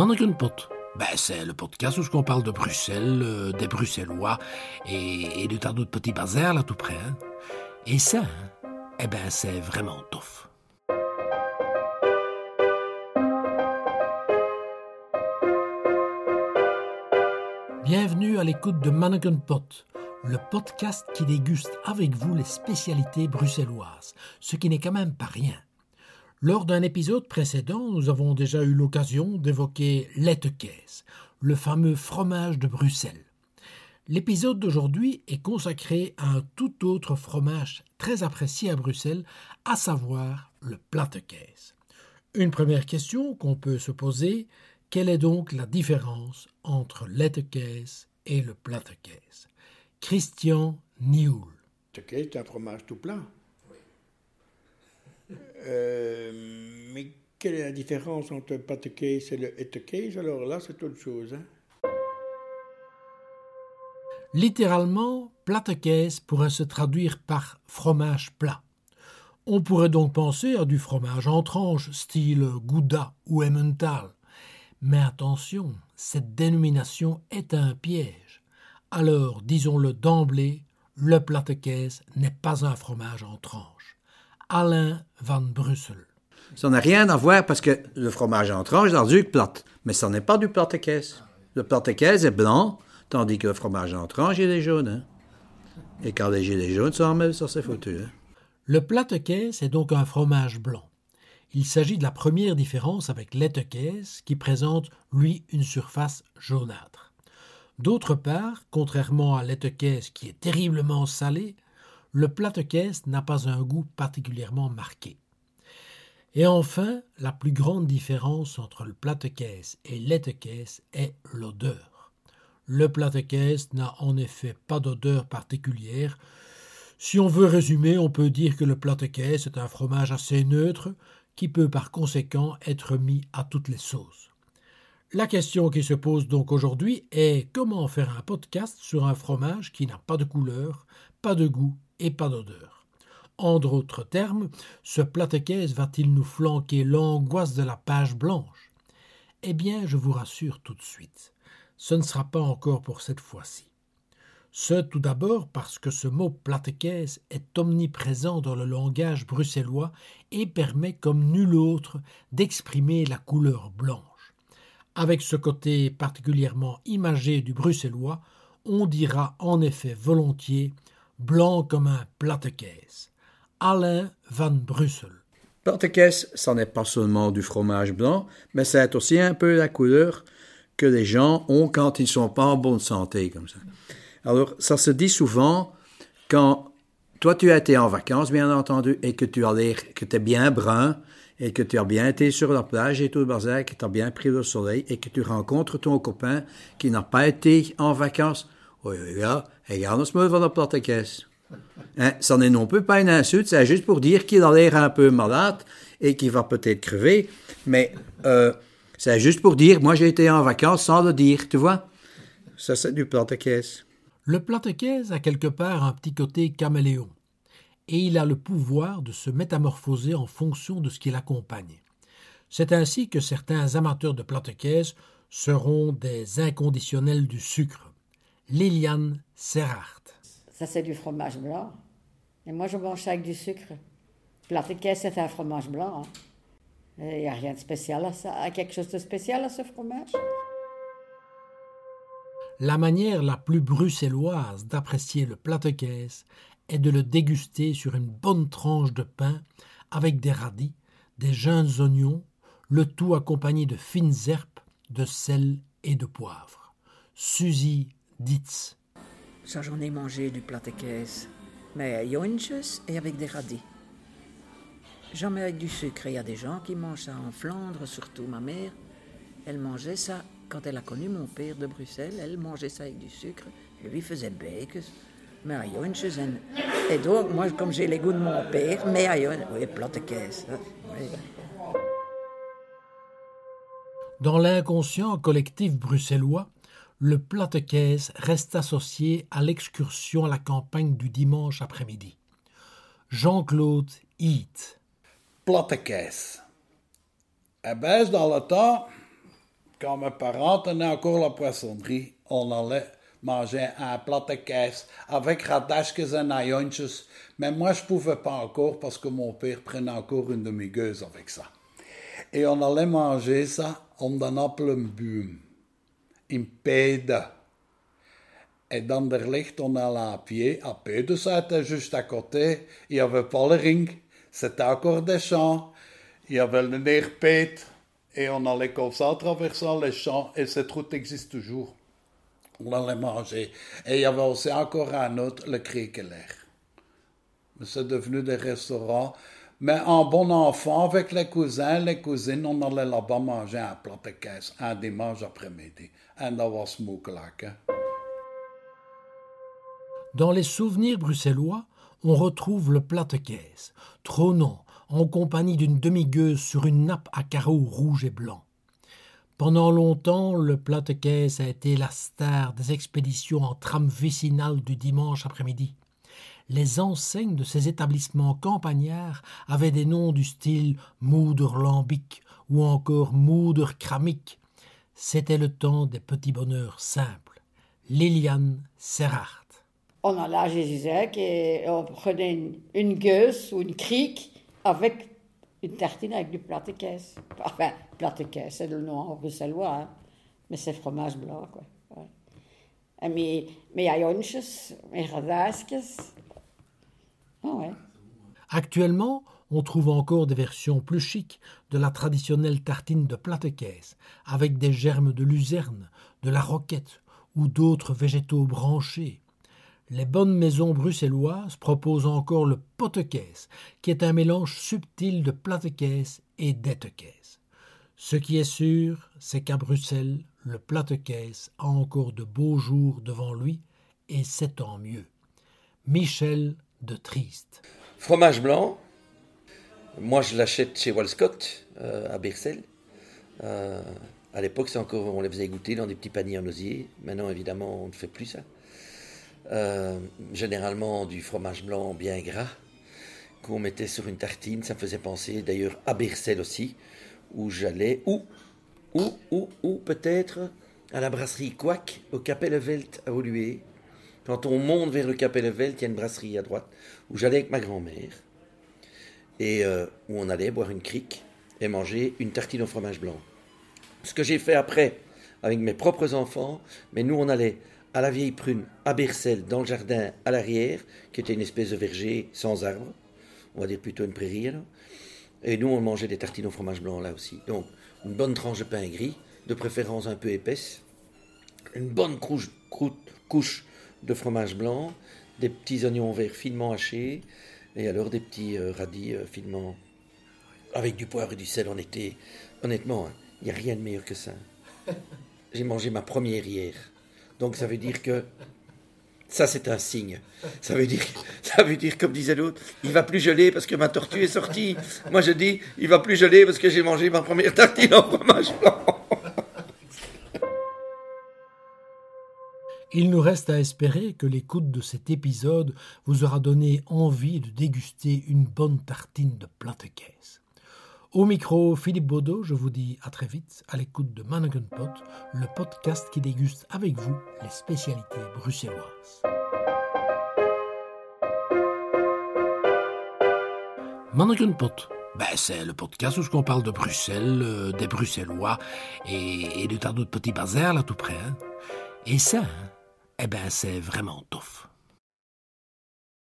Manneken-pot. Ben, c'est le podcast où on parle de Bruxelles, euh, des Bruxellois et, et de tas d'autres petits bazars là tout près. hein. Et ça, hein, eh ben, c'est vraiment tough. Bienvenue à l'écoute de Manneken Pot, le podcast qui déguste avec vous les spécialités bruxelloises, ce qui n'est quand même pas rien. Lors d'un épisode précédent, nous avons déjà eu l'occasion d'évoquer l'Ettecaise, le fameux fromage de Bruxelles. L'épisode d'aujourd'hui est consacré à un tout autre fromage très apprécié à Bruxelles, à savoir le Plattecaise. Une première question qu'on peut se poser, quelle est donc la différence entre l'Ettecaise et le Plattecaise Christian Nioul. C'est un fromage tout plat. Euh, mais quelle est la différence entre pâte case et le case? Alors là, c'est autre chose. Hein? Littéralement, Plattecaise pourrait se traduire par fromage plat. On pourrait donc penser à du fromage en tranches, style Gouda ou Emmental. Mais attention, cette dénomination est un piège. Alors, disons-le d'emblée, le Plattecaise n'est pas un fromage en tranches. Alain van Brussel. Ça n'a rien à voir parce que le fromage en tranche dans du plate. Mais ça n'est pas du plate-caisse. Le plate-caisse est blanc, tandis que le fromage en tranche, il est jaune. hein. Et quand les gilets jaunes sont remis, ça c'est foutu. hein. Le Plattecaise est donc un fromage blanc. Il s'agit de la première différence avec l'Ettecaise qui présente, lui, une surface jaunâtre. D'autre part, contrairement à l'Ettecaise qui est terriblement salé, le Plattecaise n'a pas un goût particulièrement marqué. Et enfin, la plus grande différence entre le Plattecaise et l'Ettecaise est l'odeur. Le Plattecaise n'a en effet pas d'odeur particulière. Si on veut résumer, on peut dire que le Plattecaise est un fromage assez neutre qui peut par conséquent être mis à toutes les sauces. La question qui se pose donc aujourd'hui est comment faire un podcast sur un fromage qui n'a pas de couleur, pas de goût et pas d'odeur. En d'autres termes, ce Plattecaise va-t-il nous flanquer l'angoisse de la page blanche? Eh bien, je vous rassure tout de suite, ce ne sera pas encore pour cette fois-ci. Ce tout d'abord parce que ce mot Plattecaise est omniprésent dans le langage bruxellois et permet comme nul autre d'exprimer la couleur blanche. Avec ce côté particulièrement imagé du bruxellois, on dira en effet volontiers blanc comme un Plattecaise. Alain van Brussel. Plate-caisse, ça n'est pas seulement du fromage blanc, mais c'est aussi un peu la couleur que les gens ont quand ils ne sont pas en bonne santé, comme ça. Alors, ça se dit souvent quand toi tu as été en vacances, bien entendu, et que tu as l'air, que tu es bien brun, et que tu as bien été sur la plage et tout le bazar, que tu as bien pris le soleil, et que tu rencontres ton copain qui n'a pas été en vacances. Oui, oui, là, regarde-moi van la platte caisse. Hein, ça n'est non plus pas une insulte, c'est juste pour dire qu'il a l'air un peu malade et qu'il va peut-être crever, mais euh, c'est juste pour dire, moi j'ai été en vacances sans le dire, tu vois. Ça, c'est du platte caisse. Le Plattecaise a quelque part un petit côté caméléon, et il a le pouvoir de se métamorphoser en fonction de ce qui l'accompagne. C'est ainsi que certains amateurs de Plattecaise seront des inconditionnels du sucre. Liliane Serrart. Ça, c'est du fromage blanc. Et moi, je mange ça avec du sucre. Plattecaise, c'est un fromage blanc. Il n'y a rien de spécial à ça. À quelque chose de spécial à ce fromage? La manière la plus bruxelloise d'apprécier le Plattecaise est de le déguster sur une bonne tranche de pain avec des radis, des jeunes oignons, le tout accompagné de fines herbes, de sel et de poivre. Suzy Ditz. Ça, j'en ai mangé du plattecaise. Mais à Jontjes et avec des radis. Jamais avec du sucre. Il y a des gens qui mangent ça en Flandre, surtout ma mère. Elle mangeait ça quand elle a connu mon père de Bruxelles. Elle mangeait ça avec du sucre. Lui faisait bacon. Mais à Jontjes. en- Et donc, moi, comme j'ai les goûts de mon père, mais à Jontjes. Oui, plattecaise. hein. Oui. Dans l'inconscient collectif bruxellois, le Plattecaise reste associé à l'excursion à la campagne du dimanche après-midi. Jean-Claude Heath. platte caisse. À base dans le temps, quand mes parents tenaient encore la poissonnerie, on allait manger un plat de caisse avec radasques et naïonches, mais moi je pouvais pas encore parce que mon père prenait encore une demi-gueuse avec ça. Et on allait manger ça om den appelboom, in Pede. Et dans derlicht, on allait à pied. À Pede, c'était juste à côté. Il y avait pas le ring. C'était encore des champs. Il y avait le Nerpet. Et on allait comme ça, traversant les champs. Et cette route existe toujours. On allait manger. Et il y avait aussi encore un autre, le Kriekeler. C'est devenu des restaurants. Mais en bon enfant, avec les cousins, les cousines, on allait là-bas manger un plat de caisse un dimanche après-midi. Et dat was moeilijk, hein. Dans les souvenirs bruxellois, on retrouve le plate-caisse, trônant en compagnie d'une demi-gueuse sur une nappe à carreaux rouge et blanc. Pendant longtemps, le plate-caisse a été la star des expéditions en tram vicinale du dimanche après-midi. Les enseignes de ces établissements campagnards avaient des noms du style Moudre lambic ou encore Moudre cramique. C'était le temps des petits bonheurs simples. Liliane Serrart. On allait à Jésus-Zec et on prenait une, une gueuse ou une crique avec une tartine avec du plat de caisse. Enfin, plat de caisse, c'est le nom en bruxellois, hein. mais c'est fromage blanc, quoi. Ouais. Et mes, mes ajonches, mes radasques. Ah. Actuellement, on trouve encore des versions plus chics de la traditionnelle tartine de plate-caisse, avec des germes de luzerne, de la roquette ou d'autres végétaux branchés. Les bonnes maisons bruxelloises proposent encore le pote-caisse, qui est un mélange subtil de plate-caisse et d'être-caisse. Ce qui est sûr, c'est qu'à Bruxelles, le plate-caisse a encore de beaux jours devant lui, et c'est tant mieux. Michel de Triste. Fromage blanc, moi je l'achète chez Walscott euh, à Bercel. Euh, à l'époque, c'est encore, on les faisait goûter dans des petits paniers en osier. Maintenant, évidemment, on ne fait plus ça. Euh, généralement du fromage blanc bien gras qu'on mettait sur une tartine. Ça me faisait penser d'ailleurs à Bercel aussi, où j'allais, ou, ou, ou, ou peut-être à la brasserie Quack au Capellevelt à Olué. Quand on monte vers le Capellevelt, il y a une brasserie à droite où j'allais avec ma grand-mère et euh, où on allait boire une crique et manger une tartine au fromage blanc. Ce que j'ai fait après avec mes propres enfants, mais nous on allait à la vieille prune à Bercel dans le jardin à l'arrière, qui était une espèce de verger sans arbres, on va dire plutôt une prairie. Et nous on mangeait des tartines au fromage blanc là aussi. Donc une bonne tranche de pain gris, de préférence un peu épaisse, une bonne couche de fromage blanc, des petits oignons verts finement hachés, et alors des petits euh, radis euh, finement. Avec du poivre et du sel en été. Honnêtement, hein, il n'y a rien de meilleur que ça. J'ai mangé ma première hier. Donc ça veut dire que. Ça, c'est un signe. Ça veut dire, ça veut dire, comme disait l'autre, il va plus geler parce que ma tortue est sortie. Moi, je dis, il va plus geler parce que j'ai mangé ma première tartine en fromage blanc. Il nous reste à espérer que l'écoute de cet épisode vous aura donné envie de déguster une bonne tartine de plate-caisse. Au micro, Philippe Baudot, je vous dis à très vite à l'écoute de Mannequin Pot, le podcast qui déguste avec vous les spécialités bruxelloises. Mannequin Pot, ben, c'est le podcast où on parle de Bruxelles, euh, des Bruxellois et, et de tas d'autres petits bazars là tout près. hein. Et ça, hein, eh ben c'est vraiment tough.